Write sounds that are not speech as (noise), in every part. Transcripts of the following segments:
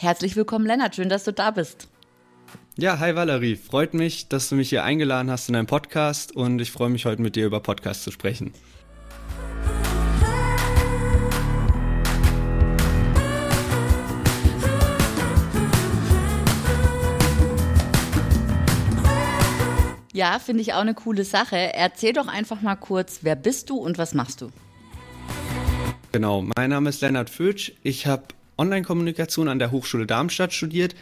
Herzlich willkommen, Lennart. Schön, dass du da bist. Ja, hi Valerie. Freut mich, dass du mich hier eingeladen hast in deinem Podcast und ich freue mich heute mit dir über Podcast zu sprechen. Ja, finde ich auch eine coole Sache. Erzähl doch einfach mal kurz, wer bist du und was machst du? Genau, mein Name ist Lennart Fötsch. Ich habe Online-Kommunikation an der Hochschule Darmstadt studiert,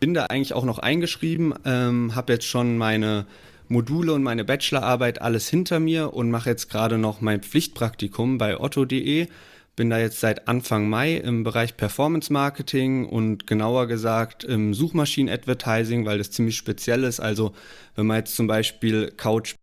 bin da eigentlich auch noch eingeschrieben, ähm, habe jetzt schon meine Module und meine Bachelorarbeit alles hinter mir und mache jetzt gerade noch mein Pflichtpraktikum bei otto.de bin da jetzt seit Anfang Mai im Bereich Performance Marketing und genauer gesagt im Suchmaschinen-Advertising, weil das ziemlich speziell ist. Also wenn man jetzt zum Beispiel Couch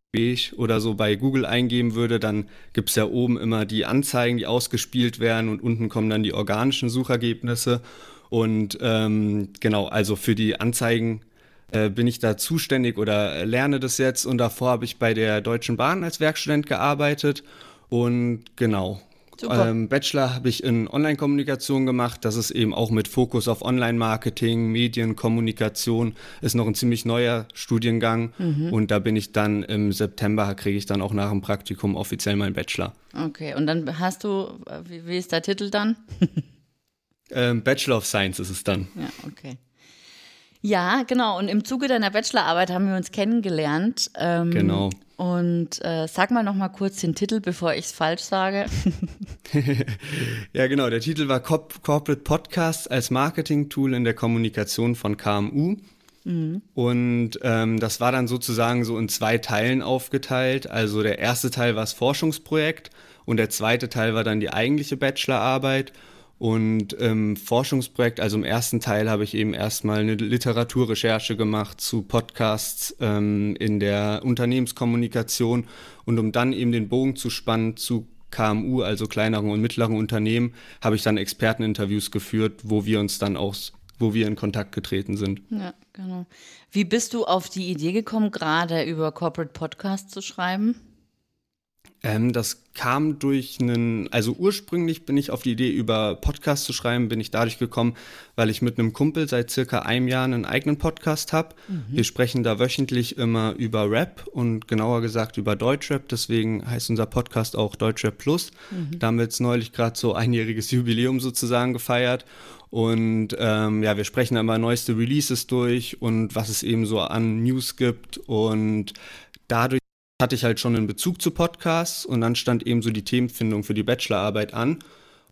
oder so bei Google eingeben würde, dann gibt es ja oben immer die Anzeigen, die ausgespielt werden und unten kommen dann die organischen Suchergebnisse. Und ähm, genau, also für die Anzeigen äh, bin ich da zuständig oder lerne das jetzt. Und davor habe ich bei der Deutschen Bahn als Werkstudent gearbeitet. Und genau, ähm, Bachelor habe ich in Online-Kommunikation gemacht. Das ist eben auch mit Fokus auf Online-Marketing, Medien, Kommunikation. Ist noch ein ziemlich neuer Studiengang. Mhm. Und da bin ich dann im September, kriege ich dann auch nach dem Praktikum offiziell meinen Bachelor. Okay, und dann hast du, wie, wie ist der Titel dann? ähm, Bachelor of Science ist es dann. Ja, okay. Ja, genau. Und im Zuge deiner Bachelorarbeit haben wir uns kennengelernt. Ähm, genau. Und äh, sag mal noch mal kurz den Titel, bevor ich es falsch sage. (laughs) ja, genau. Der Titel war Corp Corporate Podcast als Marketing-Tool in der Kommunikation von KMU. Mhm. Und ähm, das war dann sozusagen so in zwei Teilen aufgeteilt. Also der erste Teil war das Forschungsprojekt und der zweite Teil war dann die eigentliche Bachelorarbeit. Und im Forschungsprojekt, also im ersten Teil, habe ich eben erstmal eine Literaturrecherche gemacht zu Podcasts ähm, in der Unternehmenskommunikation. Und um dann eben den Bogen zu spannen zu KMU, also kleineren und mittleren Unternehmen, habe ich dann Experteninterviews geführt, wo wir uns dann auch, wo wir in Kontakt getreten sind. Ja, genau. Wie bist du auf die Idee gekommen, gerade über Corporate Podcasts zu schreiben? Ähm, das kam durch einen, also ursprünglich bin ich auf die Idee, über Podcasts zu schreiben, bin ich dadurch gekommen, weil ich mit einem Kumpel seit circa einem Jahr einen eigenen Podcast habe. Mhm. Wir sprechen da wöchentlich immer über Rap und genauer gesagt über Deutschrap, deswegen heißt unser Podcast auch Deutschrap Plus. Mhm. Da haben wir jetzt neulich gerade so einjähriges Jubiläum sozusagen gefeiert. Und ähm, ja, wir sprechen aber neueste Releases durch und was es eben so an News gibt. Und dadurch hatte ich halt schon einen Bezug zu Podcasts und dann stand eben so die Themenfindung für die Bachelorarbeit an.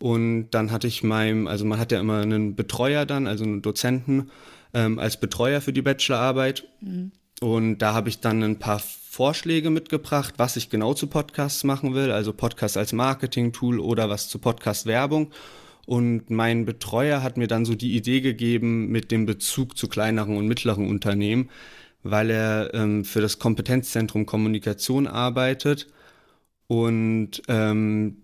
Und dann hatte ich meinem, also man hat ja immer einen Betreuer dann, also einen Dozenten ähm, als Betreuer für die Bachelorarbeit. Mhm. Und da habe ich dann ein paar Vorschläge mitgebracht, was ich genau zu Podcasts machen will, also Podcast als Marketing-Tool oder was zu Podcast-Werbung. Und mein Betreuer hat mir dann so die Idee gegeben mit dem Bezug zu kleineren und mittleren Unternehmen, weil er ähm, für das Kompetenzzentrum Kommunikation arbeitet und ähm,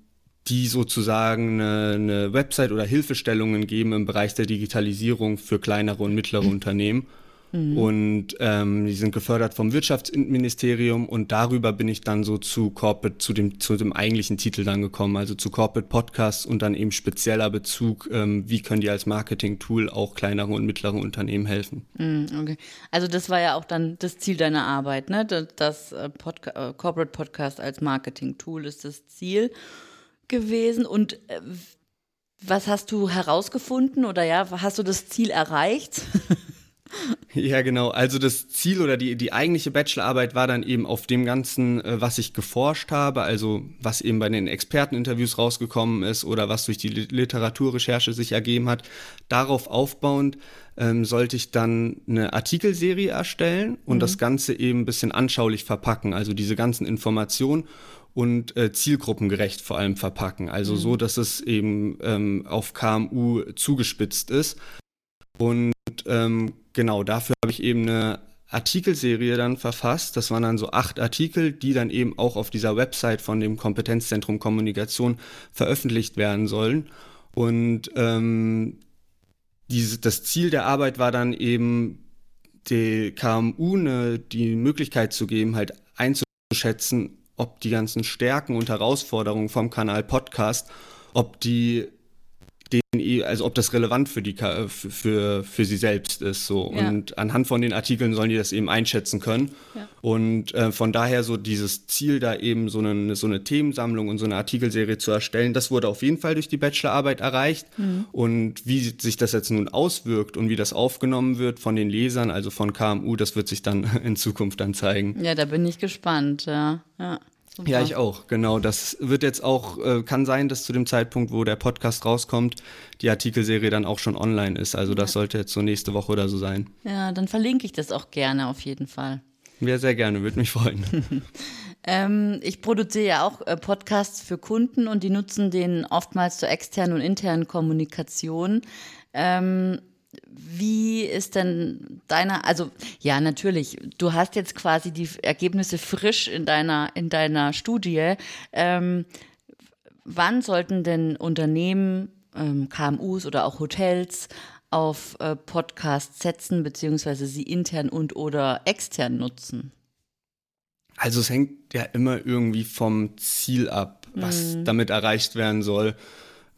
die sozusagen eine, eine Website oder Hilfestellungen geben im Bereich der Digitalisierung für kleinere und mittlere Unternehmen. Mhm. Und ähm, die sind gefördert vom Wirtschaftsministerium und darüber bin ich dann so zu Corporate, zu dem, zu dem eigentlichen Titel dann gekommen, also zu Corporate Podcasts und dann eben spezieller Bezug, ähm, wie können die als Marketing-Tool auch kleineren und mittleren Unternehmen helfen. Mhm, okay. Also das war ja auch dann das Ziel deiner Arbeit, ne? Das, das äh, Podca äh, Corporate Podcast als Marketing-Tool ist das Ziel gewesen und äh, was hast du herausgefunden oder ja, hast du das Ziel erreicht? (laughs) (laughs) Ja, genau. Also das Ziel oder die, die eigentliche Bachelorarbeit war dann eben auf dem Ganzen, äh, was ich geforscht habe, also was eben bei den Experteninterviews rausgekommen ist oder was durch die Literaturrecherche sich ergeben hat. Darauf aufbauend ähm, sollte ich dann eine Artikelserie erstellen und mhm. das Ganze eben ein bisschen anschaulich verpacken, also diese ganzen Informationen und äh, zielgruppengerecht vor allem verpacken. Also mhm. so, dass es eben ähm, auf KMU zugespitzt ist. Und ähm, genau, dafür habe ich eben eine Artikelserie dann verfasst. Das waren dann so acht Artikel, die dann eben auch auf dieser Website von dem Kompetenzzentrum Kommunikation veröffentlicht werden sollen. Und ähm, diese, das Ziel der Arbeit war dann eben, die KMU ne, die Möglichkeit zu geben, halt einzuschätzen, ob die ganzen Stärken und Herausforderungen vom Kanal Podcast, ob die den, also ob das relevant für die für, für sie selbst ist so ja. und anhand von den Artikeln sollen die das eben einschätzen können ja. und äh, von daher so dieses Ziel da eben so eine so eine Themensammlung und so eine Artikelserie zu erstellen das wurde auf jeden Fall durch die Bachelorarbeit erreicht mhm. und wie sich das jetzt nun auswirkt und wie das aufgenommen wird von den Lesern also von KMU das wird sich dann (laughs) in Zukunft dann zeigen ja da bin ich gespannt ja ja Super. Ja, ich auch, genau. Das wird jetzt auch, äh, kann sein, dass zu dem Zeitpunkt, wo der Podcast rauskommt, die Artikelserie dann auch schon online ist. Also das ja. sollte jetzt so nächste Woche oder so sein. Ja, dann verlinke ich das auch gerne auf jeden Fall. Ja, sehr gerne, würde mich freuen. (laughs) (laughs) ähm, ich produziere ja auch äh, Podcasts für Kunden und die nutzen den oftmals zur externen und internen Kommunikation. Ähm, wie ist denn deiner, also ja, natürlich, du hast jetzt quasi die Ergebnisse frisch in deiner, in deiner Studie. Ähm, wann sollten denn Unternehmen, ähm, KMUs oder auch Hotels auf äh, Podcasts setzen, beziehungsweise sie intern und oder extern nutzen? Also es hängt ja immer irgendwie vom Ziel ab, was mhm. damit erreicht werden soll.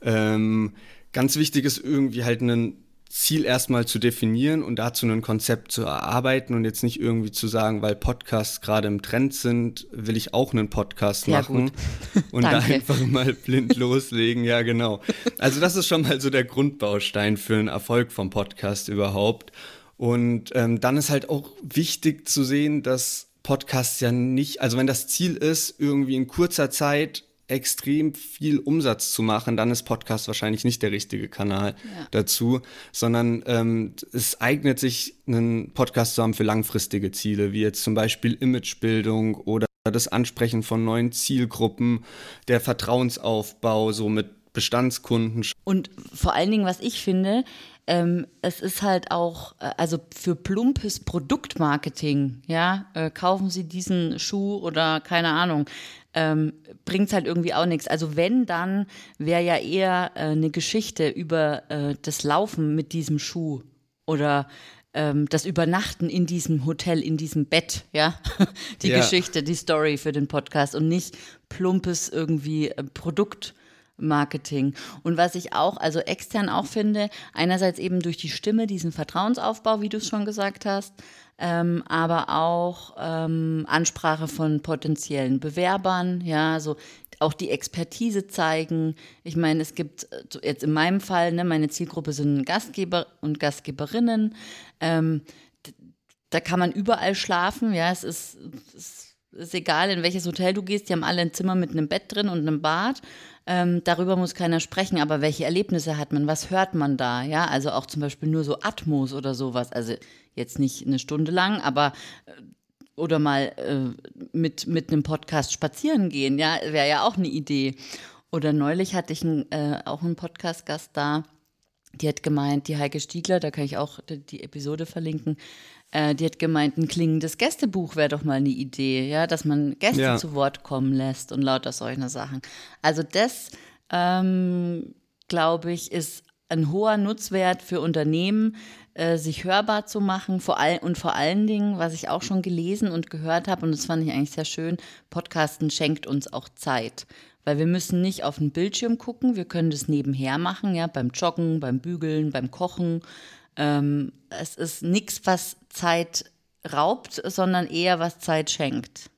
Ähm, ganz wichtig ist irgendwie halt einen Ziel erstmal zu definieren und dazu ein Konzept zu erarbeiten und jetzt nicht irgendwie zu sagen, weil Podcasts gerade im Trend sind, will ich auch einen Podcast Sehr machen (laughs) und (laughs) da einfach mal blind loslegen. Ja, genau. Also das ist schon mal so der Grundbaustein für einen Erfolg vom Podcast überhaupt. Und ähm, dann ist halt auch wichtig zu sehen, dass Podcasts ja nicht, also wenn das Ziel ist, irgendwie in kurzer Zeit extrem viel Umsatz zu machen, dann ist Podcast wahrscheinlich nicht der richtige Kanal ja. dazu, sondern ähm, es eignet sich, einen Podcast zu haben für langfristige Ziele, wie jetzt zum Beispiel Imagebildung oder das Ansprechen von neuen Zielgruppen, der Vertrauensaufbau so mit Bestandskunden. Und vor allen Dingen, was ich finde, ähm, es ist halt auch, äh, also für plumpes Produktmarketing, ja, äh, kaufen Sie diesen Schuh oder keine Ahnung, ähm, bringt es halt irgendwie auch nichts. Also wenn, dann wäre ja eher äh, eine Geschichte über äh, das Laufen mit diesem Schuh oder ähm, das Übernachten in diesem Hotel, in diesem Bett, ja, (laughs) die ja. Geschichte, die Story für den Podcast und nicht plumpes irgendwie äh, Produkt. Marketing. Und was ich auch, also extern auch finde, einerseits eben durch die Stimme, diesen Vertrauensaufbau, wie du es schon gesagt hast, ähm, aber auch ähm, Ansprache von potenziellen Bewerbern, ja, so auch die Expertise zeigen. Ich meine, es gibt äh, jetzt in meinem Fall, ne, meine Zielgruppe sind Gastgeber und Gastgeberinnen. Ähm, da kann man überall schlafen, ja, es ist, es ist egal, in welches Hotel du gehst, die haben alle ein Zimmer mit einem Bett drin und einem Bad. Ähm, darüber muss keiner sprechen, aber welche Erlebnisse hat man? Was hört man da? Ja, also auch zum Beispiel nur so Atmos oder sowas. Also jetzt nicht eine Stunde lang, aber äh, oder mal äh, mit, mit einem Podcast spazieren gehen, ja, wäre ja auch eine Idee. Oder neulich hatte ich ein, äh, auch einen Podcast-Gast da, die hat gemeint, die Heike Stiegler, da kann ich auch die Episode verlinken, äh, die hat gemeint, ein klingendes Gästebuch wäre doch mal eine Idee, ja, dass man Gäste ja. zu Wort kommen lässt und lauter solche Sachen. Also das, ähm, glaube ich, ist ein hoher Nutzwert für Unternehmen, äh, sich hörbar zu machen. Vor all, und vor allen Dingen, was ich auch schon gelesen und gehört habe, und das fand ich eigentlich sehr schön, Podcasten schenkt uns auch Zeit. Weil wir müssen nicht auf den Bildschirm gucken, wir können das nebenher machen, ja, beim Joggen, beim Bügeln, beim Kochen. Ähm, es ist nichts, was Zeit raubt, sondern eher was Zeit schenkt.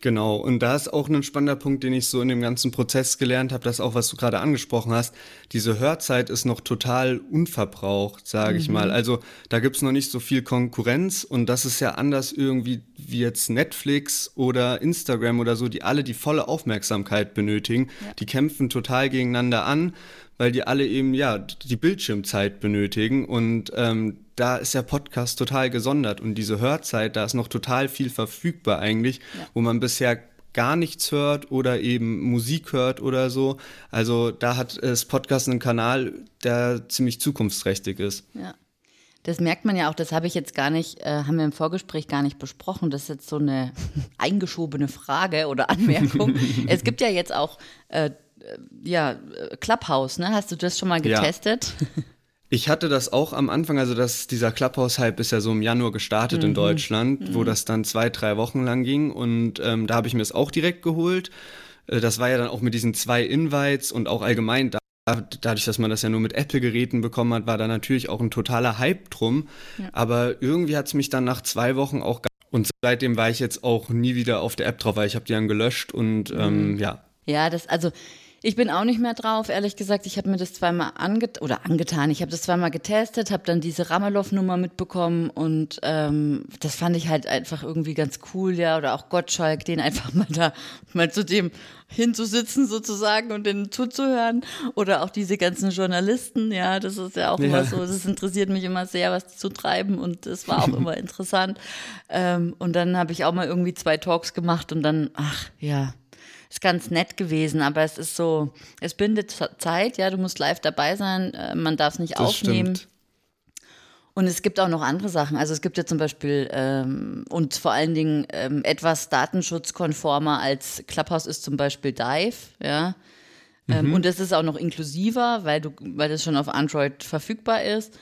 Genau, und da ist auch ein spannender Punkt, den ich so in dem ganzen Prozess gelernt habe, das auch, was du gerade angesprochen hast. Diese Hörzeit ist noch total unverbraucht, sage mhm. ich mal. Also da gibt's noch nicht so viel Konkurrenz und das ist ja anders irgendwie wie jetzt Netflix oder Instagram oder so, die alle die volle Aufmerksamkeit benötigen. Ja. Die kämpfen total gegeneinander an weil die alle eben ja die Bildschirmzeit benötigen und ähm, da ist der Podcast total gesondert und diese Hörzeit, da ist noch total viel verfügbar eigentlich, ja. wo man bisher gar nichts hört oder eben Musik hört oder so. Also da hat das Podcast einen Kanal, der ziemlich zukunftsträchtig ist. Ja. Das merkt man ja auch, das habe ich jetzt gar nicht, äh, haben wir im Vorgespräch gar nicht besprochen. Das ist jetzt so eine (laughs) eingeschobene Frage oder (laughs) Anmerkung. es gibt ja jetzt auch äh, äh, ja, Clubhouse, ne? Hast du das schon mal getestet? Ja. (laughs) Ich hatte das auch am Anfang, also das, dieser Clubhouse-Hype ist ja so im Januar gestartet mhm. in Deutschland, mhm. wo das dann zwei, drei Wochen lang ging und ähm, da habe ich mir es auch direkt geholt. Äh, das war ja dann auch mit diesen zwei Invites und auch allgemein, da dadurch, dass man das ja nur mit Apple-Geräten bekommen hat, war da natürlich auch ein totaler Hype drum. Ja. Aber irgendwie hat es mich dann nach zwei Wochen auch und seitdem war ich jetzt auch nie wieder auf der App drauf, weil ich habe die dann gelöscht und ähm, mhm. ja. Ja, das, also ich bin auch nicht mehr drauf, ehrlich gesagt. Ich habe mir das zweimal anget oder angetan. Ich habe das zweimal getestet, habe dann diese Ramelow-Nummer mitbekommen und ähm, das fand ich halt einfach irgendwie ganz cool, ja. Oder auch Gottschalk, den einfach (laughs) mal da mal zu dem hinzusitzen sozusagen und den zuzuhören. Oder auch diese ganzen Journalisten, ja, das ist ja auch ja. immer so. Das interessiert mich immer sehr, was die zu treiben und es war auch (laughs) immer interessant. Ähm, und dann habe ich auch mal irgendwie zwei Talks gemacht und dann, ach ja, ist ganz nett gewesen, aber es ist so, es bindet Zeit, ja, du musst live dabei sein, äh, man darf es nicht das aufnehmen. Stimmt. Und es gibt auch noch andere Sachen. Also es gibt ja zum Beispiel ähm, und vor allen Dingen ähm, etwas datenschutzkonformer als Clubhouse ist zum Beispiel Dive, ja. Ähm, mhm. und es ist auch noch inklusiver, weil du, weil das schon auf Android verfügbar ist.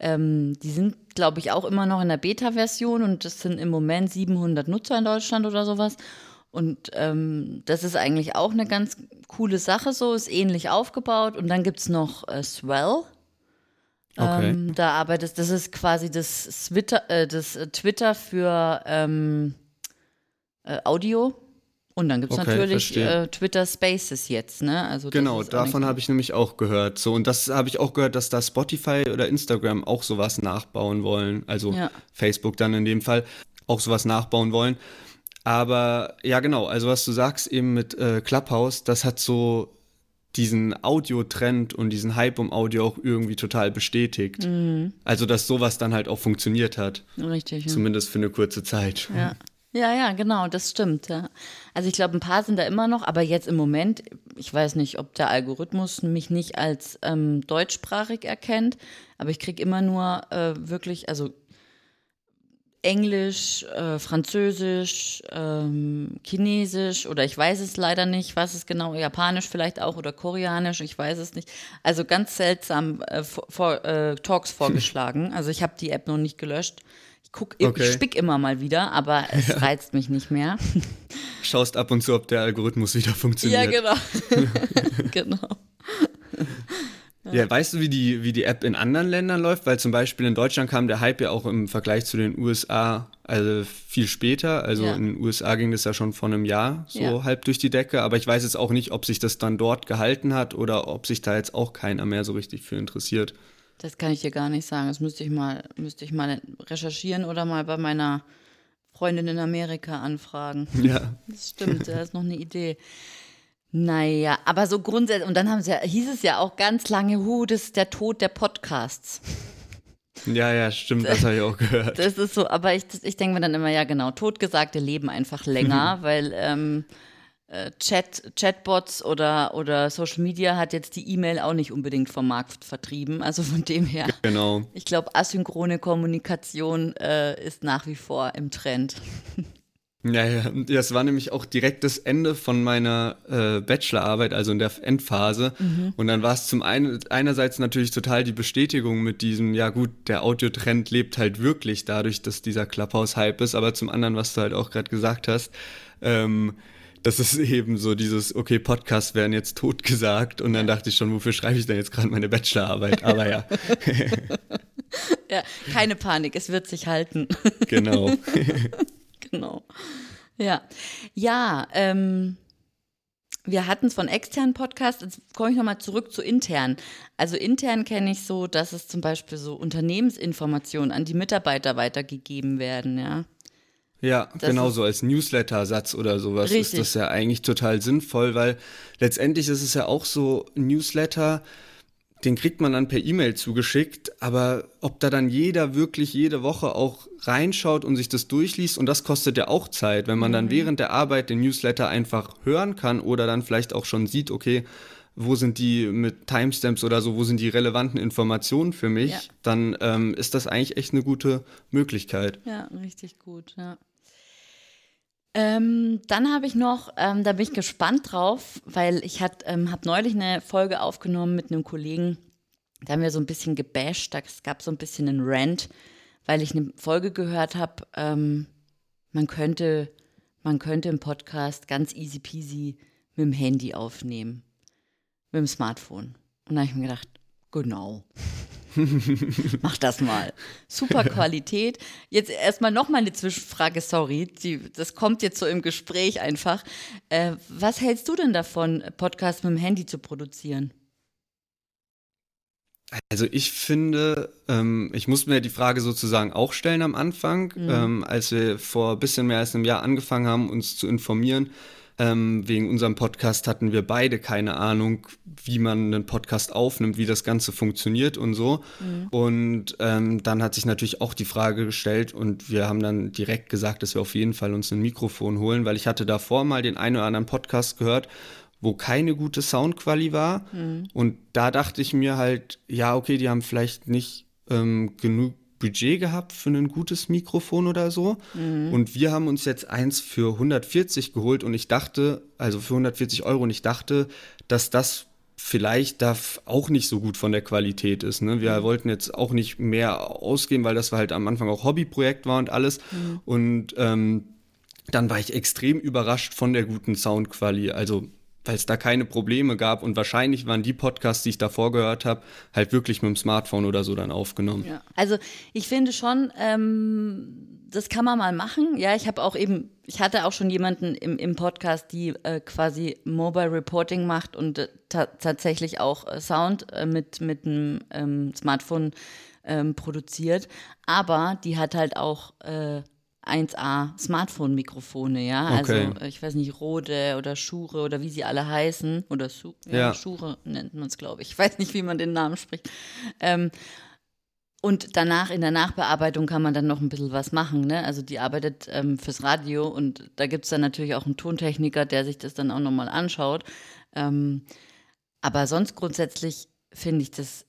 Ähm, die sind, glaube ich, auch immer noch in der Beta-Version und das sind im Moment 700 Nutzer in Deutschland oder sowas. Und ähm, das ist eigentlich auch eine ganz coole Sache, so ist ähnlich aufgebaut. Und dann gibt es noch äh, Swell. Okay. Ähm, da arbeitet, das ist quasi das, Twitter, äh, das äh, Twitter für ähm, äh, Audio. Und dann gibt es okay, natürlich äh, Twitter Spaces jetzt, ne? Also genau, davon habe ich nämlich auch gehört. So, und das habe ich auch gehört, dass da Spotify oder Instagram auch sowas nachbauen wollen. Also ja. Facebook dann in dem Fall auch sowas nachbauen wollen. Aber ja, genau, also was du sagst eben mit äh, Clubhouse, das hat so diesen Audio-Trend und diesen Hype um Audio auch irgendwie total bestätigt. Mhm. Also, dass sowas dann halt auch funktioniert hat. Richtig. Ja. Zumindest für eine kurze Zeit. Ja. Ja, ja, genau, das stimmt. Ja. Also ich glaube, ein paar sind da immer noch, aber jetzt im Moment, ich weiß nicht, ob der Algorithmus mich nicht als ähm, deutschsprachig erkennt, aber ich kriege immer nur äh, wirklich, also Englisch, äh, Französisch, ähm, Chinesisch oder ich weiß es leider nicht, was es genau, Japanisch vielleicht auch oder Koreanisch, ich weiß es nicht. Also ganz seltsam äh, vor, äh, Talks (laughs) vorgeschlagen. Also ich habe die App noch nicht gelöscht. Ich guck, okay. ich spick immer mal wieder, aber es ja. reizt mich nicht mehr. (laughs) Schaust ab und zu, ob der Algorithmus wieder funktioniert. Ja, genau. (laughs) genau. Ja, weißt du, wie die, wie die App in anderen Ländern läuft? Weil zum Beispiel in Deutschland kam der Hype ja auch im Vergleich zu den USA also viel später. Also ja. in den USA ging das ja schon vor einem Jahr so ja. halb durch die Decke. Aber ich weiß jetzt auch nicht, ob sich das dann dort gehalten hat oder ob sich da jetzt auch keiner mehr so richtig für interessiert. Das kann ich dir gar nicht sagen. Das müsste ich mal, müsste ich mal recherchieren oder mal bei meiner Freundin in Amerika anfragen. Ja. Das stimmt, da ist noch eine Idee. Naja, aber so grundsätzlich, und dann haben sie ja, hieß es ja auch ganz lange, hu, das ist der Tod der Podcasts. Ja, ja, stimmt, das habe ich auch gehört. Das ist so, aber ich, ich denke mir dann immer, ja genau, Totgesagte leben einfach länger, weil ähm, äh, Chat, Chatbots oder, oder Social Media hat jetzt die E-Mail auch nicht unbedingt vom Markt vertrieben. Also von dem her, genau. ich glaube, asynchrone Kommunikation äh, ist nach wie vor im Trend. Ja, ja, das war nämlich auch direkt das Ende von meiner äh, Bachelorarbeit, also in der Endphase. Mhm. Und dann war es zum einen einerseits natürlich total die Bestätigung mit diesem, ja gut, der Audiotrend lebt halt wirklich dadurch, dass dieser Clubhouse-Hype ist, aber zum anderen, was du halt auch gerade gesagt hast, ähm, das ist (laughs) eben so dieses, okay, Podcasts werden jetzt totgesagt und dann dachte ich schon, wofür schreibe ich denn jetzt gerade meine Bachelorarbeit? Aber ja. (laughs) ja, keine Panik, es wird sich halten. Genau. (laughs) (laughs) genau. Ja. Ja, ähm, wir hatten es von externen Podcasts, jetzt komme ich nochmal zurück zu intern. Also intern kenne ich so, dass es zum Beispiel so Unternehmensinformationen an die Mitarbeiter weitergegeben werden, ja. Ja, das genau so als Newsletter-Satz oder sowas richtig. ist das ja eigentlich total sinnvoll, weil letztendlich ist es ja auch so, Newsletter, den kriegt man dann per E-Mail zugeschickt, aber ob da dann jeder wirklich jede Woche auch reinschaut und sich das durchliest, und das kostet ja auch Zeit, wenn man mhm. dann während der Arbeit den Newsletter einfach hören kann oder dann vielleicht auch schon sieht, okay, wo sind die mit Timestamps oder so, wo sind die relevanten Informationen für mich, ja. dann ähm, ist das eigentlich echt eine gute Möglichkeit. Ja, richtig gut, ja. Ähm, dann habe ich noch, ähm, da bin ich gespannt drauf, weil ich ähm, habe neulich eine Folge aufgenommen mit einem Kollegen. Da haben wir so ein bisschen gebasht, es gab so ein bisschen einen Rant, weil ich eine Folge gehört habe, ähm, man könnte, man könnte im Podcast ganz easy peasy mit dem Handy aufnehmen, mit dem Smartphone. Und da habe ich mir gedacht, genau. (laughs) Mach das mal. Super Qualität. Jetzt erstmal nochmal eine Zwischenfrage, sorry. Die, das kommt jetzt so im Gespräch einfach. Äh, was hältst du denn davon, Podcasts mit dem Handy zu produzieren? Also ich finde, ähm, ich muss mir die Frage sozusagen auch stellen am Anfang, mhm. ähm, als wir vor ein bisschen mehr als einem Jahr angefangen haben, uns zu informieren. Ähm, wegen unserem Podcast hatten wir beide keine Ahnung, wie man einen Podcast aufnimmt, wie das Ganze funktioniert und so. Mhm. Und ähm, dann hat sich natürlich auch die Frage gestellt und wir haben dann direkt gesagt, dass wir auf jeden Fall uns ein Mikrofon holen, weil ich hatte davor mal den einen oder anderen Podcast gehört wo keine gute Soundqualität war. Mhm. Und da dachte ich mir halt, ja, okay, die haben vielleicht nicht ähm, genug Budget gehabt für ein gutes Mikrofon oder so. Mhm. Und wir haben uns jetzt eins für 140 geholt und ich dachte, also für 140 Euro, und ich dachte, dass das vielleicht da auch nicht so gut von der Qualität ist. Ne? Wir mhm. wollten jetzt auch nicht mehr ausgeben, weil das halt am Anfang auch Hobbyprojekt war und alles. Mhm. Und ähm, dann war ich extrem überrascht von der guten Soundqualität. Also weil es da keine Probleme gab und wahrscheinlich waren die Podcasts, die ich davor gehört habe, halt wirklich mit dem Smartphone oder so dann aufgenommen. Ja. Also ich finde schon, ähm, das kann man mal machen. Ja, ich habe auch eben, ich hatte auch schon jemanden im, im Podcast, die äh, quasi Mobile Reporting macht und äh, tatsächlich auch äh, Sound äh, mit, mit einem ähm, Smartphone ähm, produziert. Aber die hat halt auch äh, 1A Smartphone-Mikrofone, ja. Okay. Also ich weiß nicht, Rode oder Schure oder wie sie alle heißen. Oder Su ja, ja. Schure nennt man es, glaube ich. Ich weiß nicht, wie man den Namen spricht. Ähm, und danach, in der Nachbearbeitung, kann man dann noch ein bisschen was machen. Ne? Also die arbeitet ähm, fürs Radio und da gibt es dann natürlich auch einen Tontechniker, der sich das dann auch nochmal anschaut. Ähm, aber sonst grundsätzlich finde ich das,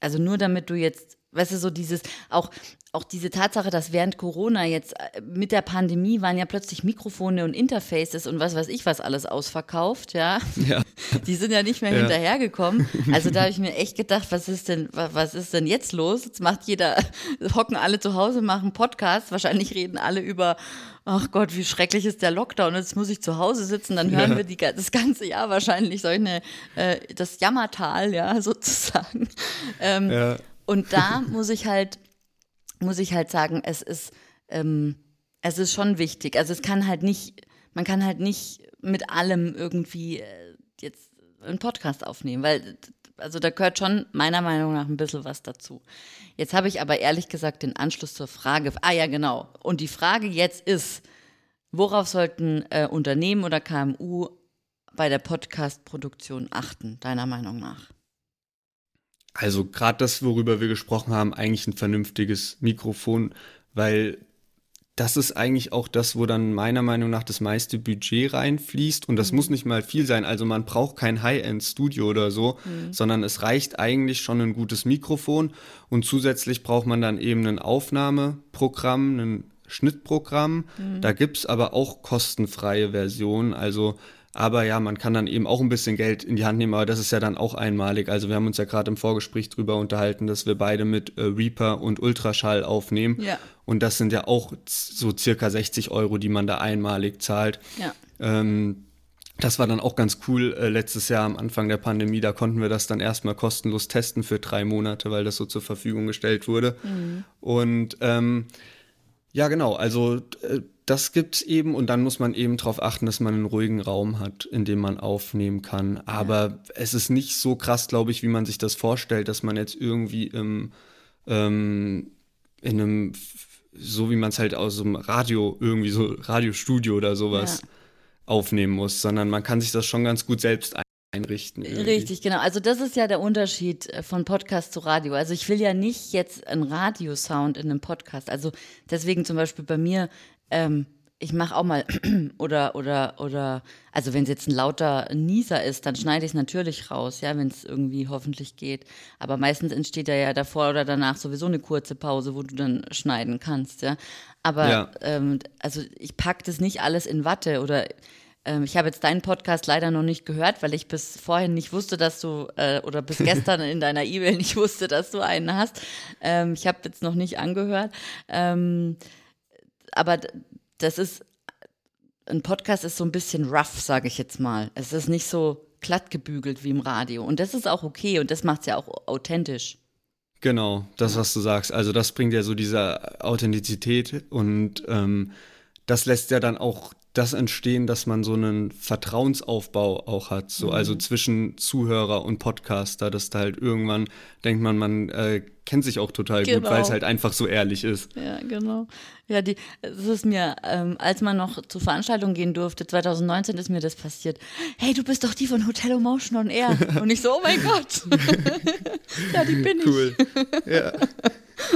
also nur damit du jetzt Weißt du, so dieses, auch, auch diese Tatsache, dass während Corona jetzt äh, mit der Pandemie waren ja plötzlich Mikrofone und Interfaces und was weiß ich was alles ausverkauft, ja. ja. (laughs) Die sind ja nicht mehr ja. hinterhergekommen. Also da habe ich (laughs) mir echt gedacht, was ist denn, was ist denn jetzt los? Jetzt macht jeder, (laughs) hocken alle zu Hause, machen Podcast. Wahrscheinlich reden alle über, ach Gott, wie schrecklich ist der Lockdown. Jetzt muss ich zu Hause sitzen, dann hören ja. wir die, das ganze Jahr wahrscheinlich solche, äh, das Jammertal, ja, sozusagen. Ähm, ja. Und da muss ich halt, muss ich halt sagen, es ist, ähm, es ist schon wichtig. Also es kann halt nicht, man kann halt nicht mit allem irgendwie äh, jetzt einen Podcast aufnehmen, weil also da gehört schon meiner Meinung nach ein bisschen was dazu. Jetzt habe ich aber ehrlich gesagt den Anschluss zur Frage. Ah ja, genau. Und die Frage jetzt ist, worauf sollten äh, Unternehmen oder KMU bei der Podcast-Produktion achten, deiner Meinung nach? Also gerade das, worüber wir gesprochen haben, eigentlich ein vernünftiges Mikrofon, weil das ist eigentlich auch das, wo dann meiner Meinung nach das meiste Budget reinfließt. Und das mhm. muss nicht mal viel sein. Also man braucht kein High-End-Studio oder so, mhm. sondern es reicht eigentlich schon ein gutes Mikrofon. Und zusätzlich braucht man dann eben ein Aufnahmeprogramm, ein Schnittprogramm. Mhm. Da gibt es aber auch kostenfreie Versionen. Also aber ja, man kann dann eben auch ein bisschen Geld in die Hand nehmen, aber das ist ja dann auch einmalig. Also wir haben uns ja gerade im Vorgespräch drüber unterhalten, dass wir beide mit äh, Reaper und Ultraschall aufnehmen. Ja. Und das sind ja auch so circa 60 Euro, die man da einmalig zahlt. Ja. Ähm, das war dann auch ganz cool äh, letztes Jahr am Anfang der Pandemie. Da konnten wir das dann erstmal kostenlos testen für drei Monate, weil das so zur Verfügung gestellt wurde. Mhm. Und ähm, ja, genau, also äh, das gibt's eben und dann muss man eben darauf achten, dass man einen ruhigen Raum hat, in dem man aufnehmen kann. Aber ja. es ist nicht so krass, glaube ich, wie man sich das vorstellt, dass man jetzt irgendwie im, ähm, in einem, so wie man es halt aus einem Radio, irgendwie so Radiostudio oder sowas ja. aufnehmen muss, sondern man kann sich das schon ganz gut selbst einrichten. Irgendwie. Richtig, genau. Also das ist ja der Unterschied äh, von Podcast zu Radio. Also ich will ja nicht jetzt einen Radiosound in einem Podcast. Also deswegen zum Beispiel bei mir ähm, ich mache auch mal (clears throat) oder oder oder also wenn es jetzt ein lauter Nieser ist, dann schneide ich es natürlich raus, ja, wenn es irgendwie hoffentlich geht. Aber meistens entsteht da ja davor oder danach sowieso eine kurze Pause, wo du dann schneiden kannst, ja. Aber ja. Ähm, also ich packe das nicht alles in Watte oder ähm, ich habe jetzt deinen Podcast leider noch nicht gehört, weil ich bis vorhin nicht wusste, dass du äh, oder bis (laughs) gestern in deiner E-Mail nicht wusste, dass du einen hast. Ähm, ich habe jetzt noch nicht angehört. Ähm, aber das ist, ein Podcast ist so ein bisschen rough, sage ich jetzt mal. Es ist nicht so glatt gebügelt wie im Radio. Und das ist auch okay und das macht es ja auch authentisch. Genau, das, was du sagst. Also das bringt ja so diese Authentizität und ähm, das lässt ja dann auch das entstehen, dass man so einen Vertrauensaufbau auch hat, so also Mhm. zwischen Zuhörer und Podcaster, dass da halt irgendwann denkt man, man äh, kennt sich auch total gut, Genau. weil es halt einfach so ehrlich ist. Ja, genau. Ja, die, es ist mir, ähm, als man noch zur Veranstaltung gehen durfte, 2019 ist mir das passiert. Hey, du bist doch die von Hotel Emotion on Air. Und ich so, oh mein Gott. (laughs) ja, die bin ich. Cool. ja.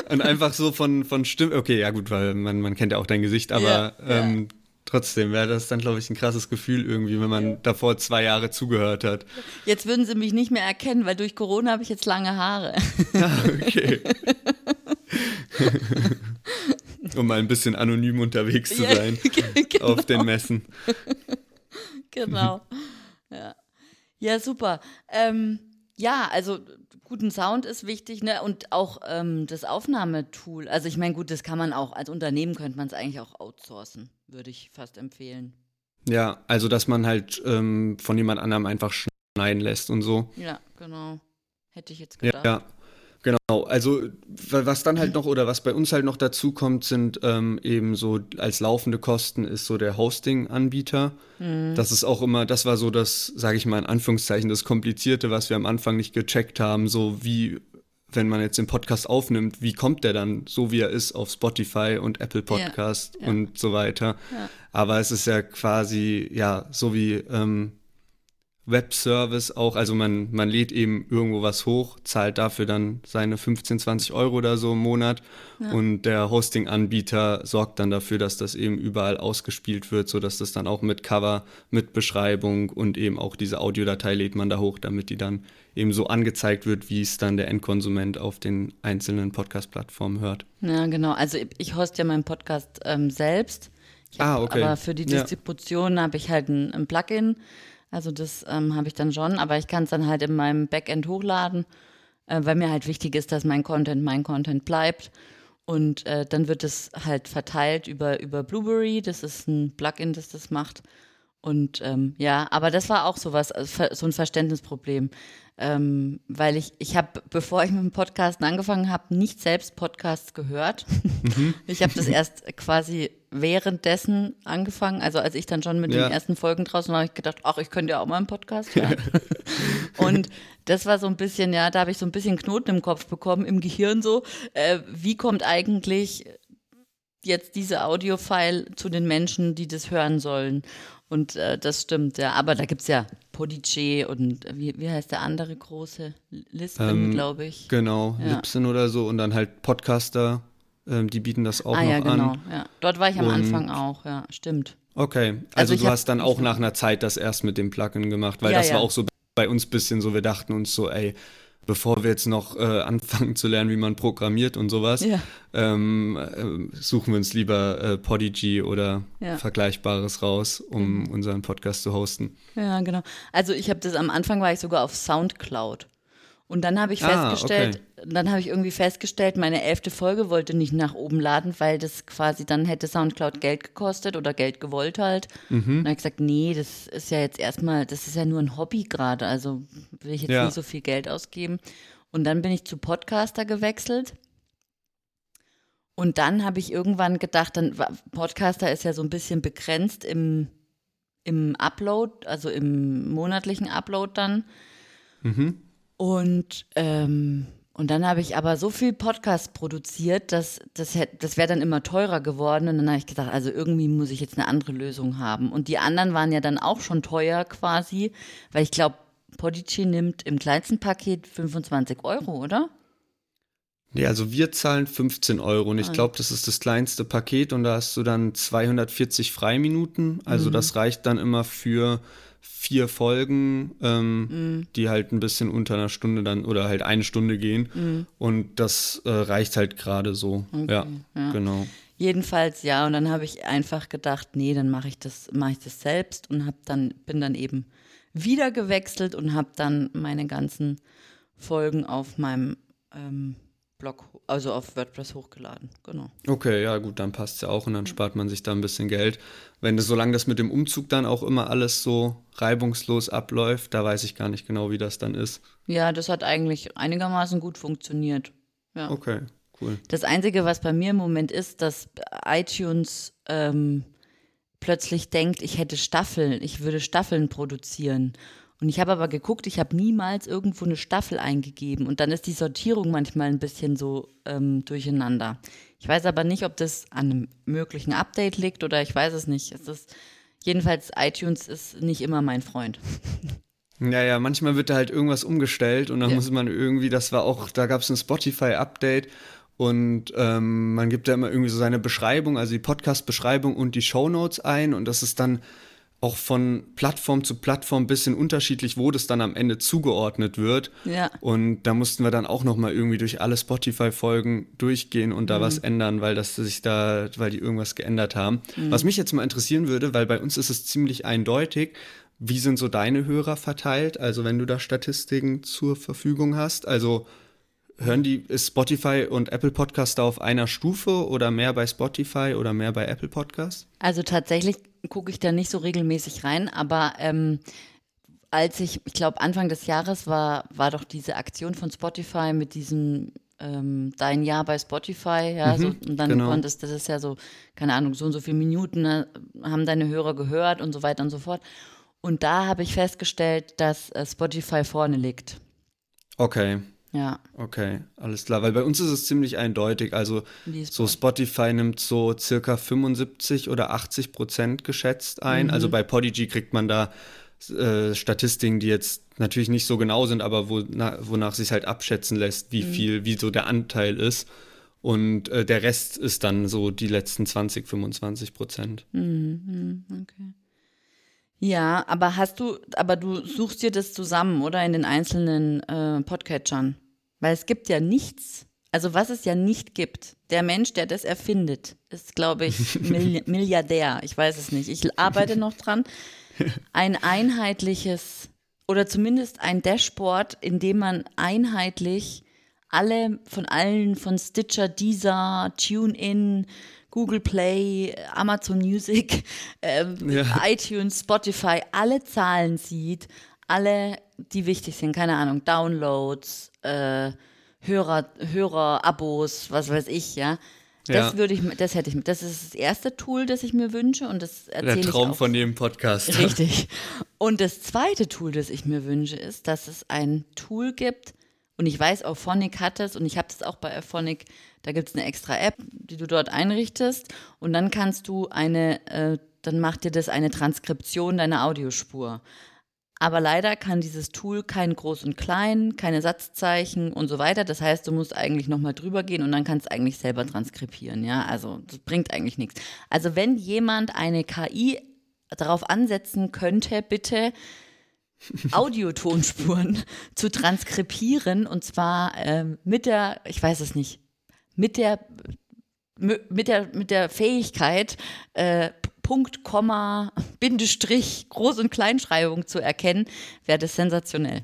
Und einfach so von, von Stimme, okay, ja gut, weil man, man kennt ja auch dein Gesicht, aber Ja, ja. ähm, trotzdem wäre das dann, glaube ich, ein krasses Gefühl irgendwie, wenn man davor zwei Jahre zugehört hat. Jetzt würden sie mich nicht mehr erkennen, weil durch Corona habe ich jetzt lange Haare. (laughs) Ah, okay. (laughs) um mal ein bisschen anonym unterwegs zu Ja, sein (laughs) genau. auf den Messen. Genau. ja. ja, super. Ähm, ja, also guten Sound ist wichtig, ne? Und auch ähm, das Aufnahmetool. Also ich meine, gut, das kann man auch, als Unternehmen könnte man es eigentlich auch outsourcen, würde ich fast empfehlen. Ja, also dass man halt ähm, von jemand anderem einfach schneiden lässt und so. Ja, genau. Hätte ich jetzt Ja, gedacht. ja. Genau, also wa- was dann halt noch oder was bei uns halt noch dazu kommt, sind ähm, eben so als laufende Kosten ist so der Hosting-Anbieter. Das ist auch immer, das war so das, sage ich mal in Anführungszeichen, das Komplizierte, was wir am Anfang nicht gecheckt haben, so wie, wenn man jetzt den Podcast aufnimmt, wie kommt der dann so, wie er ist, auf Spotify und Apple Podcast ja. und so weiter. Ja. Aber es ist ja quasi, ja, so wie ähm, Webservice auch, also man, man lädt eben irgendwo was hoch, zahlt dafür dann seine 15, 20 Euro oder so im Monat und der Hosting-Anbieter sorgt dann dafür, dass das eben überall ausgespielt wird, sodass das dann auch mit Cover, mit Beschreibung und eben auch diese Audiodatei lädt man da hoch, damit die dann eben so angezeigt wird, wie es dann der Endkonsument auf den einzelnen Podcast-Plattformen hört. Ja, genau. Also ich- hoste ja meinen Podcast ähm, selbst. Ich hab, Ah, okay. Aber für die Ja. Distribution habe ich halt ein, ein Plugin. Also das ähm, habe ich dann schon, aber ich kann es dann halt in meinem Backend hochladen, äh, weil mir halt wichtig ist, dass mein Content mein Content bleibt. Und äh, dann wird es halt verteilt über, über Blueberry. Das ist ein Plugin, das das macht. Und ähm, ja, aber das war auch sowas, äh, so ein Verständnisproblem. Ähm, weil ich, ich habe, bevor ich mit dem Podcasten angefangen habe, nicht selbst Podcasts gehört. Ich habe das erst quasi währenddessen angefangen. Also als ich dann schon mit Ja. den ersten Folgen draußen war, habe ich gedacht, ach, ich könnte ja auch mal einen Podcast (laughs) hören. Und das war so ein bisschen, ja, da habe ich so ein bisschen Knoten im Kopf bekommen, im Gehirn so. Äh, wie kommt eigentlich jetzt diese Audiofile zu den Menschen, die das hören sollen? Und äh, das stimmt, ja. Aber da gibt es ja Podigy und äh, wie, wie heißt der andere große? Lispen, Ähm, glaube ich. Genau, Ja. Libsyn oder so und dann halt Podcaster, ähm, die bieten das auch ah noch ja, genau. an. Ja. Dort war ich am Und- Anfang auch, ja, stimmt. Okay, also, Also du hast dann auch nach einer Zeit das erst mit dem Plugin gemacht, weil Ja, das ja. war auch so bei uns ein bisschen so, wir dachten uns so, ey, bevor wir jetzt noch äh, (laughs) anfangen zu lernen, wie man programmiert und sowas, Ja. ähm, äh, suchen wir uns lieber äh, Podigy oder Ja. Vergleichbares raus, um unseren Podcast zu hosten. Ja, genau. Also ich habe das am Anfang war ich sogar auf Soundcloud. Und dann habe ich Ah, festgestellt, dann habe ich irgendwie festgestellt, meine elfte Folge wollte nicht nach oben laden, weil das quasi dann hätte Soundcloud Geld gekostet oder Geld gewollt halt. Und dann habe ich gesagt, nee, das ist ja jetzt erstmal, das ist ja nur ein Hobby gerade, also will ich jetzt Ja. nicht so viel Geld ausgeben. Und dann bin ich zu Podcaster gewechselt. Und dann habe ich irgendwann gedacht, dann Podcaster ist ja so ein bisschen begrenzt im, im Upload, also im monatlichen Upload dann. Mhm. Und, ähm, und dann habe ich aber so viel Podcast produziert, dass das, das wäre dann immer teurer geworden. Und dann habe ich gedacht, also irgendwie muss ich jetzt eine andere Lösung haben. Und die anderen waren ja dann auch schon teuer quasi, weil ich glaube, Podigy nimmt im kleinsten Paket 25 Euro, oder? Nee, also wir zahlen 15 Euro und ich Ah. glaube, das ist das kleinste Paket und da hast du dann 240 Freiminuten. Also Mhm. das reicht dann immer für vier Folgen, ähm, Mhm. die halt ein bisschen unter einer Stunde dann oder halt eine Stunde gehen. Mhm. Und das äh, reicht halt gerade so. ja, genau. Jedenfalls ja, und dann habe ich einfach gedacht, nee, dann mache ich das, mache ich das selbst und habe dann bin dann eben wieder gewechselt und habe dann meine ganzen Folgen auf meinem ähm, Blog, also auf WordPress hochgeladen. Genau. Okay, ja gut, dann passt es ja auch und dann spart man sich da ein bisschen Geld. Wenn das, solange das mit dem Umzug dann auch immer alles so reibungslos abläuft, da weiß ich gar nicht genau, wie das dann ist. Ja, das hat eigentlich einigermaßen gut funktioniert. Ja. Okay, cool. Das Einzige, was bei mir im Moment ist, dass iTunes ähm, plötzlich denkt, ich hätte Staffeln, ich würde Staffeln produzieren. Und ich habe aber geguckt, ich habe niemals irgendwo eine Staffel eingegeben. Und dann ist die Sortierung manchmal ein bisschen so ähm, durcheinander. Ich weiß aber nicht, ob das an einem möglichen Update liegt oder ich weiß es nicht. Es ist, jedenfalls, iTunes ist nicht immer mein Freund. (laughs) Ja, ja, manchmal wird da halt irgendwas umgestellt und dann ja. muss man irgendwie, das war auch, da gab es ein Spotify-Update und ähm, man gibt da immer irgendwie so seine Beschreibung, also die Podcast-Beschreibung und die Shownotes ein und das ist dann auch von Plattform zu Plattform ein bisschen unterschiedlich, wo das dann am Ende zugeordnet wird. Ja. Und da mussten wir dann auch nochmal irgendwie durch alle Spotify-Folgen durchgehen und da mhm. was ändern, weil das sich da, weil die irgendwas geändert haben. Mhm. Was mich jetzt mal interessieren würde, weil bei uns ist es ziemlich eindeutig, wie sind so deine Hörer verteilt? Also wenn du da Statistiken zur Verfügung hast, also hören die, ist Spotify und Apple Podcast da auf einer Stufe oder mehr bei Spotify oder mehr bei Apple Podcast? Also tatsächlich gucke ich da nicht so regelmäßig rein, aber ähm, als ich, ich glaube, Anfang des Jahres war, war doch diese Aktion von Spotify mit diesem ähm, Dein Jahr bei Spotify, ja, mhm, so, und dann genau. konntest, das ist ja so, keine Ahnung, so und so viele Minuten ne, haben deine Hörer gehört und so weiter und so fort. Und da habe ich festgestellt, dass äh, Spotify vorne liegt. Okay. Ja. Okay, alles klar. Weil bei uns ist es ziemlich eindeutig. Also so Spotify nimmt so circa 75 oder 80 Prozent geschätzt ein. Mhm. Also bei Podigy kriegt man da äh, Statistiken, die jetzt natürlich nicht so genau sind, aber wo, na, wonach sich halt abschätzen lässt, wie mhm. viel, wie so der Anteil ist. Und äh, der Rest ist dann so die letzten 20, 25 Prozent. Mhm. mhm. Okay. Ja, aber hast du, aber du suchst dir das zusammen, oder in den einzelnen äh, Podcatchern? Weil es gibt ja nichts, also was es ja nicht gibt. Der Mensch, der das erfindet, ist, glaube ich, (laughs) Milliardär. Ich weiß es nicht. Ich arbeite noch dran. (laughs) Ein einheitliches oder zumindest ein Dashboard, in dem man einheitlich alle von allen von Stitcher, Deezer, TuneIn, Google Play, Amazon Music, (laughs) äh, ja. iTunes, Spotify, alle Zahlen sieht, alle, die wichtig sind, keine Ahnung, Downloads, äh, Hörer, Hörer, Abos, was weiß ich, ja. Das ja. würde ich, das hätte ich, das ist das erste Tool, das ich mir wünsche und das erzähle Der Traum ich auch. von jedem Podcast. (laughs) Richtig. Und das zweite Tool, das ich mir wünsche, ist, dass es ein Tool gibt, und ich weiß, Auphonic hat es und ich habe das auch bei Auphonic, da gibt es eine extra App, die du dort einrichtest und dann kannst du eine, äh, dann macht dir das eine Transkription deiner Audiospur. Aber leider kann dieses Tool kein Groß und Klein, keine Satzzeichen und so weiter. Das heißt, du musst eigentlich nochmal drüber gehen und dann kannst du eigentlich selber transkribieren. Ja, also das bringt eigentlich nichts. Also wenn jemand eine KI darauf ansetzen könnte, bitte (laughs) Audiotonsspuren zu transkribieren und zwar ähm, mit der, ich weiß es nicht, mit der mit der, mit der Fähigkeit, äh, Punkt, Komma, Bindestrich, Groß- und Kleinschreibung zu erkennen, wäre das sensationell.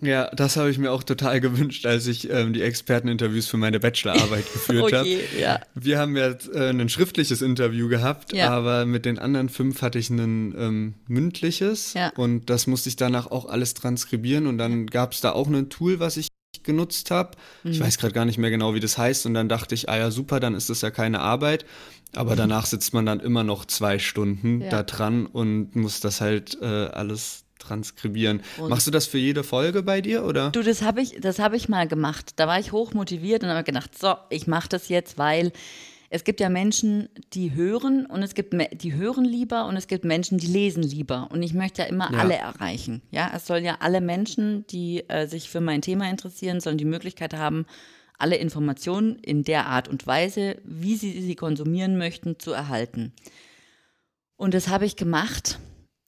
Ja, das habe ich mir auch total gewünscht, als ich ähm, die Experteninterviews für meine Bachelorarbeit geführt (laughs) oh habe. Ja. Wir haben jetzt äh, ein schriftliches Interview gehabt, ja. aber mit den anderen fünf hatte ich ein ähm, mündliches ja. und das musste ich danach auch alles transkribieren und dann gab es da auch ein Tool, was ich genutzt habe. Mhm. Ich weiß gerade gar nicht mehr genau, wie das heißt und dann dachte ich, ah ja, super, dann ist das ja keine Arbeit. Aber danach sitzt man dann immer noch zwei Stunden ja. da dran und muss das halt äh, alles transkribieren. Und Machst du das für jede Folge bei dir oder? Du, das habe ich, das ich mal gemacht. Da war ich hoch motiviert und habe gedacht, so, ich mache das jetzt, weil es gibt ja Menschen, die hören und es gibt die hören lieber und es gibt Menschen, die lesen lieber. Und ich möchte ja immer ja. alle erreichen. Ja, es sollen ja alle Menschen, die äh, sich für mein Thema interessieren, sollen die Möglichkeit haben, alle Informationen in der Art und Weise, wie sie sie konsumieren möchten, zu erhalten. Und das habe ich gemacht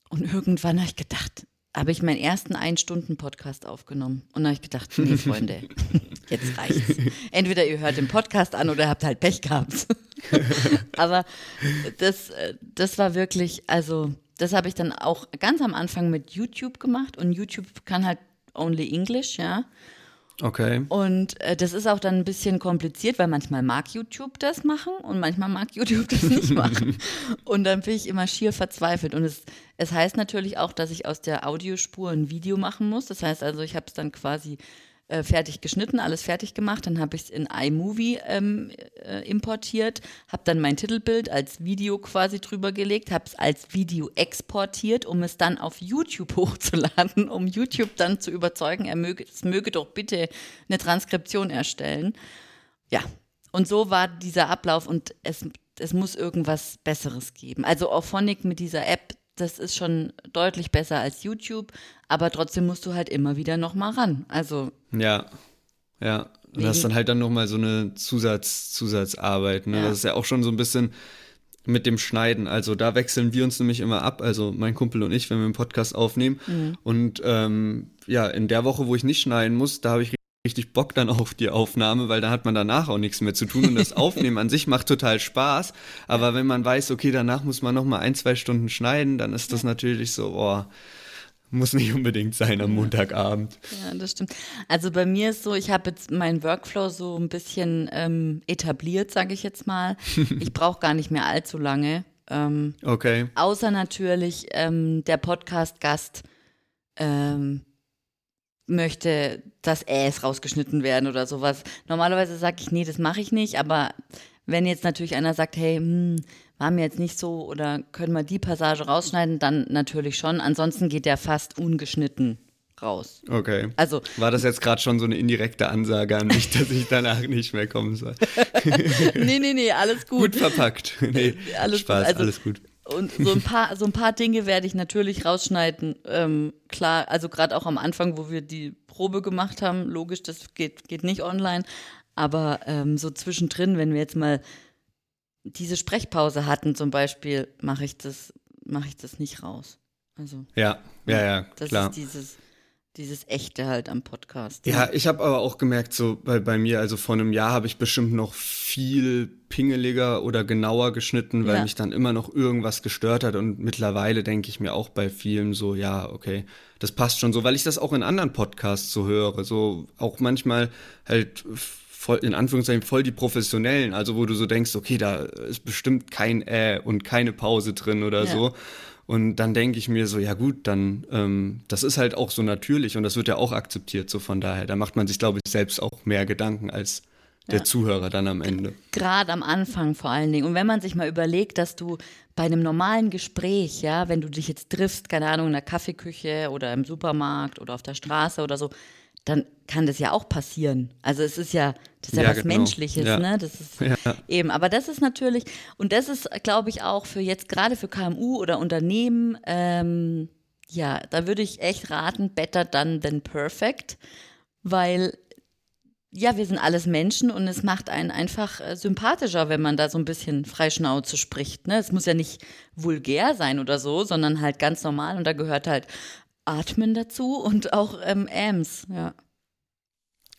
und irgendwann habe ich gedacht, habe ich meinen ersten Ein-Stunden-Podcast aufgenommen. Und habe ich gedacht, nee, (laughs) Freunde, jetzt reicht's. Entweder ihr hört den Podcast an oder habt halt Pech gehabt. (laughs) Aber das, das war wirklich, also, das habe ich dann auch ganz am Anfang mit YouTube gemacht. Und YouTube kann halt only English, ja. Okay. Und äh, das ist auch dann ein bisschen kompliziert, weil manchmal mag YouTube das machen und manchmal mag YouTube das nicht (laughs) machen. und dann bin ich immer schier verzweifelt. Und es, es heißt natürlich auch, dass ich aus der Audiospur ein Video machen muss. Das heißt also, ich habe es dann quasi äh, fertig geschnitten, alles fertig gemacht. Dann habe ich es in iMovie ähm, äh, importiert, habe dann mein Titelbild als Video quasi drüber gelegt, habe es als Video exportiert, um es dann auf YouTube (laughs) hochzuladen, um YouTube dann zu überzeugen, er möge, es möge doch bitte eine Transkription erstellen. Ja, und so war dieser Ablauf und es, es muss irgendwas Besseres geben. Also Auphonic mit dieser App, das ist schon deutlich besser als YouTube, aber trotzdem musst du halt immer wieder nochmal ran. Also. Ja, ja. Und das ist dann halt dann nochmal so eine Zusatz, Zusatzarbeit. Ne? Ja. Das ist ja auch schon so ein bisschen mit dem Schneiden. Also da wechseln wir uns nämlich immer ab, also mein Kumpel und ich, wenn wir einen Podcast aufnehmen. Mhm. Und ähm, ja, in der Woche, wo ich nicht schneiden muss, da habe ich richtig Bock dann auf die Aufnahme, weil da hat man danach auch nichts mehr zu tun und das (laughs) Aufnehmen an sich macht total Spaß. Aber wenn man weiß, okay, danach muss man noch mal ein, zwei Stunden schneiden, dann ist das natürlich so, boah, muss nicht unbedingt sein am Montagabend. Ja, das stimmt. Also bei mir ist so, ich habe jetzt meinen Workflow so ein bisschen ähm, etabliert, sage ich jetzt mal. (laughs) Ich brauche gar nicht mehr allzu lange. Ähm, okay. Außer natürlich ähm, der Podcast-Gast ähm, möchte, dass Äs rausgeschnitten werden oder sowas. Normalerweise sage ich, nee, das mache ich nicht, aber wenn jetzt natürlich einer sagt, hey, hm, war mir jetzt nicht so oder können wir die Passage rausschneiden, dann natürlich schon. Ansonsten geht der fast ungeschnitten raus. Okay. Also war das jetzt gerade schon so eine indirekte Ansage an mich, dass ich danach nicht mehr kommen soll? (laughs) nee, nee, nee, alles gut. Gut verpackt. Nee, alles Spaß, gut. Also, alles gut. Und so ein paar, so ein paar Dinge werde ich natürlich rausschneiden. Ähm, klar, also gerade auch am Anfang, wo wir die Probe gemacht haben, logisch, das geht, geht nicht online. Aber ähm, so zwischendrin, wenn wir jetzt mal diese Sprechpause hatten zum Beispiel, mache ich das, mache ich das nicht raus. Also ja, ja, ja, das klar. ist dieses dieses Echte halt am Podcast. Ja, ich habe aber auch gemerkt, so bei, bei mir, also vor einem Jahr habe ich bestimmt noch viel pingeliger oder genauer geschnitten, weil ja. mich dann immer noch irgendwas gestört hat. Und mittlerweile denke ich mir auch bei vielen so, ja, okay, das passt schon so, weil ich das auch in anderen Podcasts so höre. So auch manchmal halt voll, in Anführungszeichen voll die professionellen, also wo du so denkst, okay, da ist bestimmt kein Äh und keine Pause drin oder ja. so. Und dann denke ich mir so, ja gut, dann, ähm, das ist halt auch so natürlich und das wird ja auch akzeptiert, so von daher. Da macht man sich, glaube ich, selbst auch mehr Gedanken als der ja. Zuhörer dann am Ende. Gerade am Anfang vor allen Dingen. Und wenn man sich mal überlegt, dass du bei einem normalen Gespräch, ja, wenn du dich jetzt triffst, keine Ahnung, in der Kaffeeküche oder im Supermarkt oder auf der Straße oder so, dann kann das ja auch passieren. Also es ist ja, das ist ja, ja was genau. Menschliches, ja. ne? Das ist (laughs) ja. eben. Aber das ist natürlich, und das ist, glaube ich, auch für jetzt gerade für KMU oder Unternehmen, ähm, ja, da würde ich echt raten, better done than perfect, weil ja, wir sind alles Menschen und es macht einen einfach äh, sympathischer, wenn man da so ein bisschen freischnauze spricht. Ne? Es muss ja nicht vulgär sein oder so, sondern halt ganz normal und da gehört halt Atmen dazu und auch ähm, Ams, ja.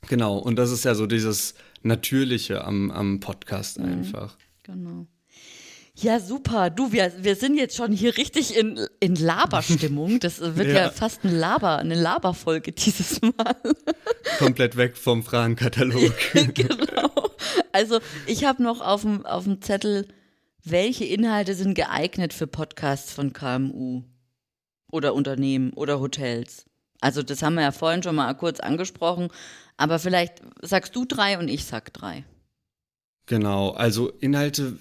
Genau, und das ist ja so dieses Natürliche am, am Podcast mhm, einfach. Genau. Ja, super. Du, wir, wir sind jetzt schon hier richtig in, in Laberstimmung. Das wird (laughs) ja. ja fast ein Laber, eine Laberfolge dieses Mal. (laughs) Komplett weg vom Fragenkatalog. (laughs) genau. Also, ich habe noch auf dem, auf dem Zettel, welche Inhalte sind geeignet für Podcasts von KMU? Oder Unternehmen oder Hotels. Also das haben wir ja vorhin schon mal kurz angesprochen, aber vielleicht sagst du drei und ich sag drei. Genau, also Inhalte,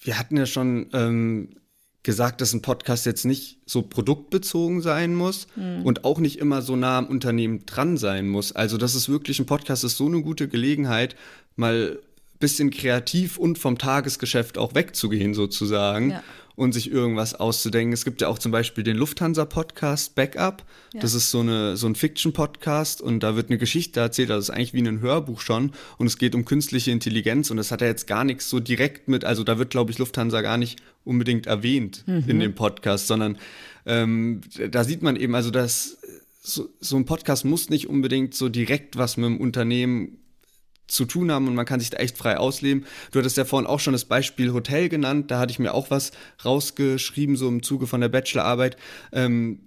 wir hatten ja schon ähm, gesagt, dass ein Podcast jetzt nicht so produktbezogen sein muss hm. und auch nicht immer so nah am Unternehmen dran sein muss. Also das ist wirklich ein Podcast, ist so eine gute Gelegenheit, mal ein bisschen kreativ und vom Tagesgeschäft auch wegzugehen sozusagen. Ja und sich irgendwas auszudenken. Es gibt ja auch zum Beispiel den Lufthansa-Podcast Backup. Ja. Das ist so, eine, so ein Fiction-Podcast und da wird eine Geschichte erzählt. Das ist eigentlich wie ein Hörbuch schon. Und es geht um künstliche Intelligenz und das hat ja jetzt gar nichts so direkt mit, also da wird, glaube ich, Lufthansa gar nicht unbedingt erwähnt mhm. in dem Podcast, sondern ähm, da sieht man eben, also dass so, so ein Podcast muss nicht unbedingt so direkt was mit dem Unternehmen zu tun haben und man kann sich da echt frei ausleben. Du hattest ja vorhin auch schon das Beispiel Hotel genannt, da hatte ich mir auch was rausgeschrieben, so im Zuge von der Bachelorarbeit, ähm,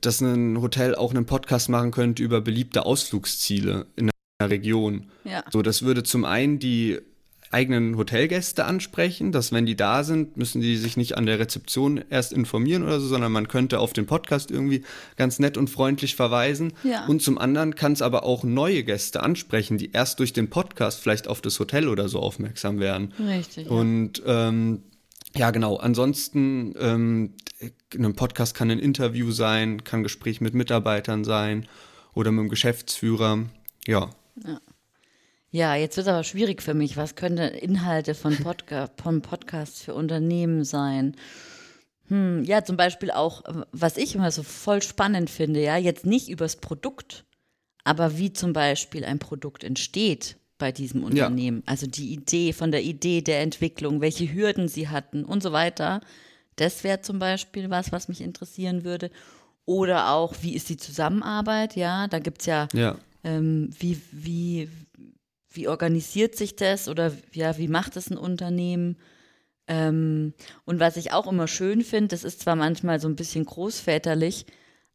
dass ein Hotel auch einen Podcast machen könnte über beliebte Ausflugsziele in Region. Ja. So, das würde zum einen die eigenen Hotelgäste ansprechen, dass wenn die da sind, müssen die sich nicht an der Rezeption erst informieren oder so, sondern man könnte auf den Podcast irgendwie ganz nett und freundlich verweisen. Ja. Und zum anderen kann es aber auch neue Gäste ansprechen, die erst durch den Podcast vielleicht auf das Hotel oder so aufmerksam werden. Richtig. ja. Und ähm, ja, genau. Ansonsten, ähm, ein Podcast kann ein Interview sein, kann ein Gespräch mit Mitarbeitern sein oder mit dem Geschäftsführer. Ja. Ja, jetzt wird es aber schwierig für mich. Was können denn Inhalte von, Podca von Podcasts für Unternehmen sein? Hm, ja, zum Beispiel auch, äh, was ich immer so voll spannend finde, ja, jetzt nicht übers Produkt, aber wie zum Beispiel ein Produkt entsteht bei diesem Unternehmen. Also die Idee, von der Idee der Entwicklung, welche Hürden sie hatten und so weiter. Das wäre zum Beispiel was, was mich interessieren würde. Oder auch, wie ist die Zusammenarbeit? Ja, da gibt es ja Ja. ähm, wie, wie, wie organisiert sich das oder ja, wie macht es ein Unternehmen? Ähm, und was ich auch immer schön finde, das ist zwar manchmal so ein bisschen großväterlich,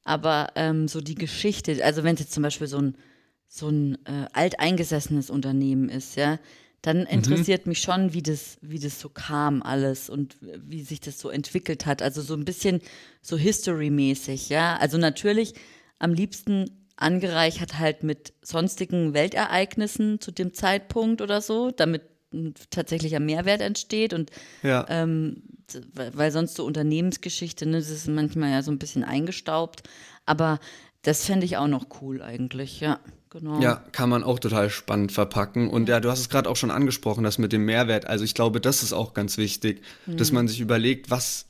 aber ähm, so die Geschichte, also wenn es jetzt zum Beispiel so ein, so ein äh, alteingesessenes Unternehmen ist, ja, dann interessiert mich schon, wie das, wie das so kam alles und wie sich das so entwickelt hat. Also so ein bisschen so History-mäßig, ja. Also natürlich am liebsten angereichert halt mit sonstigen Weltereignissen zu dem Zeitpunkt oder so, damit ein tatsächlicher Mehrwert entsteht und Ja. ähm, weil sonst so Unternehmensgeschichte, ne, das ist manchmal ja so ein bisschen eingestaubt, aber das fände ich auch noch cool eigentlich, ja, genau. Ja, kann man auch total spannend verpacken. Und ja, du hast es gerade auch schon angesprochen, das mit dem Mehrwert. Also ich glaube, das ist auch ganz wichtig, dass Mhm. man sich überlegt, was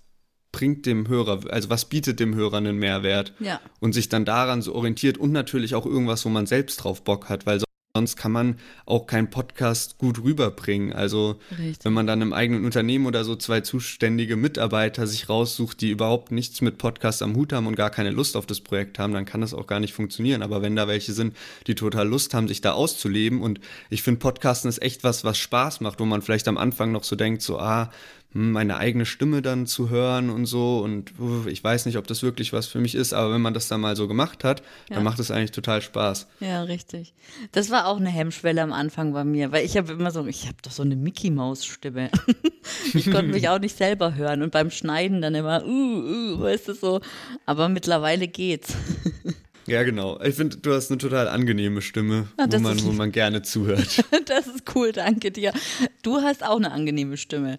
bringt dem Hörer, also was bietet dem Hörer einen Mehrwert Ja. und sich dann daran so orientiert und natürlich auch irgendwas, wo man selbst drauf Bock hat, weil sonst kann man auch keinen Podcast gut rüberbringen. Also Richtig. wenn man dann im eigenen Unternehmen oder so zwei zuständige Mitarbeiter sich raussucht, die überhaupt nichts mit Podcast am Hut haben und gar keine Lust auf das Projekt haben, dann kann das auch gar nicht funktionieren. Aber wenn da welche sind, die total Lust haben, sich da auszuleben und ich finde, Podcasten ist echt was, was Spaß macht, wo man vielleicht am Anfang noch so denkt, so, ah, meine eigene Stimme dann zu hören und so und ich weiß nicht, ob das wirklich was für mich ist, aber wenn man das dann mal so gemacht hat, Ja. dann macht es eigentlich total Spaß. Ja, richtig. Das war auch eine Hemmschwelle am Anfang bei mir, weil ich habe immer so, ich habe doch so eine Mickey Maus Stimme. (laughs) ich konnte mich auch nicht selber hören und beim Schneiden dann immer, uh, uh, weißt du so. Aber mittlerweile geht's. (laughs) Ja, genau. Ich finde, du hast eine total angenehme Stimme, Ah, wo, man, wo man gerne zuhört. (laughs) Das ist cool, danke dir. Du hast auch eine angenehme Stimme.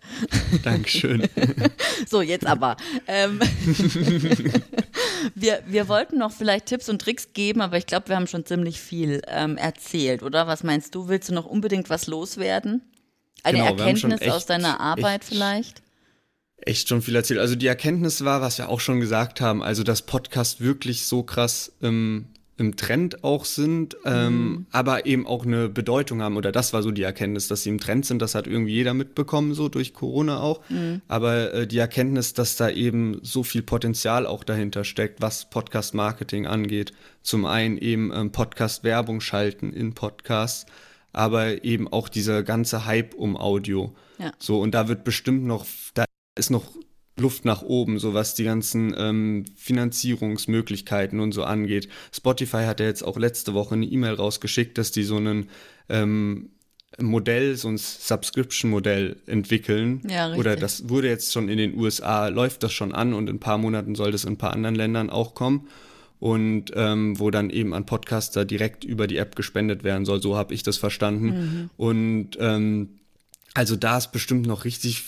Dankeschön. (laughs) So, jetzt aber. Ähm, (laughs) wir, wir wollten noch vielleicht Tipps und Tricks geben, aber ich glaube, wir haben schon ziemlich viel ähm, erzählt, oder? Was meinst du? Willst du noch unbedingt was loswerden? Eine Genau, Erkenntnis aus echt- deiner Arbeit vielleicht? Echt schon viel erzählt. Also die Erkenntnis war, was wir auch schon gesagt haben, also dass Podcasts wirklich so krass im, im Trend auch sind, ähm, aber eben auch eine Bedeutung haben. Oder das war so die Erkenntnis, dass sie im Trend sind. Das hat irgendwie jeder mitbekommen, so durch Corona auch. Aber äh, die Erkenntnis, dass da eben so viel Potenzial auch dahinter steckt, was Podcast-Marketing angeht. Zum einen eben ähm, Podcast-Werbung schalten in Podcasts, aber eben auch dieser ganze Hype um Audio. Ja. So, und da wird bestimmt noch, da ist noch Luft nach oben, so was die ganzen ähm, Finanzierungsmöglichkeiten und so angeht. Spotify hat ja jetzt auch letzte Woche eine E-Mail rausgeschickt, dass die so einen ähm, Modell, so ein Subscription-Modell entwickeln. Ja, richtig. Oder das wurde jetzt schon in den USA, läuft das schon an und in ein paar Monaten soll das in ein paar anderen Ländern auch kommen. Und ähm, wo dann eben an Podcaster direkt über die App gespendet werden soll. So habe ich das verstanden. Und ähm, also da ist bestimmt noch richtig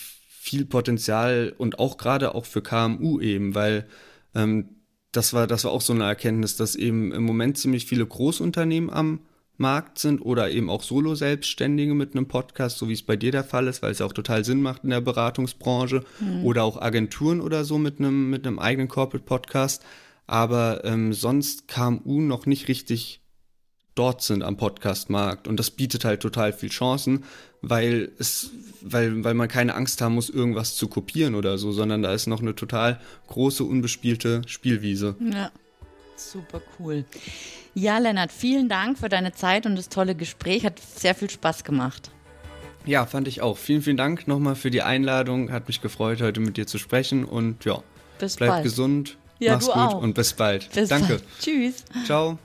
viel Potenzial und auch gerade auch für KMU eben, weil ähm, das war, das war auch so eine Erkenntnis, dass eben im Moment ziemlich viele Großunternehmen am Markt sind oder eben auch Solo-Selbstständige mit einem Podcast, so wie es bei dir der Fall ist, weil es ja auch total Sinn macht in der Beratungsbranche oder auch Agenturen oder so mit einem, mit einem eigenen Corporate-Podcast. Aber ähm, sonst KMU noch nicht richtig dort sind am Podcast-Markt. Und das bietet halt total viel Chancen, weil es, weil, weil man keine Angst haben muss, irgendwas zu kopieren oder so, sondern da ist noch eine total große, unbespielte Spielwiese. Ja, super cool. Ja, Lennart, vielen Dank für deine Zeit und das tolle Gespräch. Hat sehr viel Spaß gemacht. Ja, fand ich auch. Vielen, vielen Dank nochmal für die Einladung. Hat mich gefreut, heute mit dir zu sprechen. Und ja, Bis bleib bald. gesund, Ja, mach's gut auch. und bis bald. Bis Danke. Bald. Tschüss. Ciao.